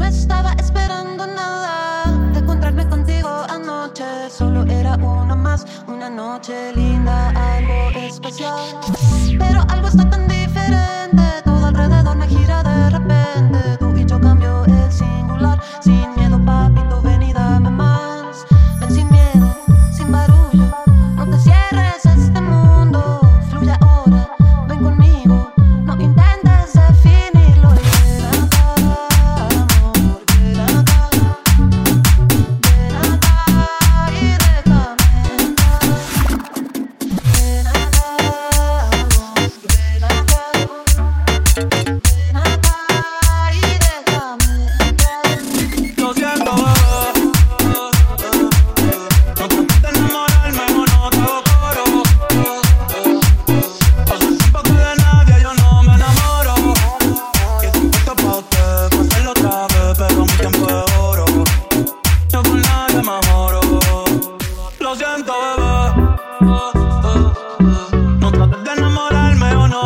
No estaba esperando nada de encontrarme contigo anoche. Solo era una más, una noche linda, algo especial. Pero algo está tan diferente, todo alrededor me gira de repente. Tú y yo cambio el singular,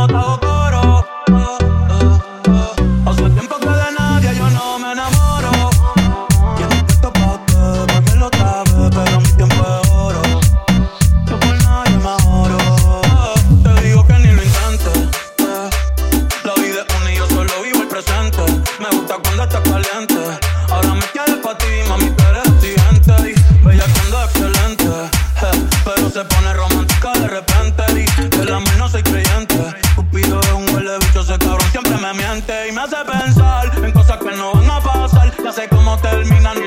no te. Hace tiempo que de nadie yo no me enamoro. Estoy puesto pa' usted, pa' hacerlo otra vez, pero mi tiempo es oro. Yo por nadie me ahorro. Te digo que ni lo intentes. La vida es una y yo solo vivo el presente. Me gusta cuando estás caliente. Ahora me tienes y me hace pensar en cosas que no van a pasar. Ya sé cómo terminan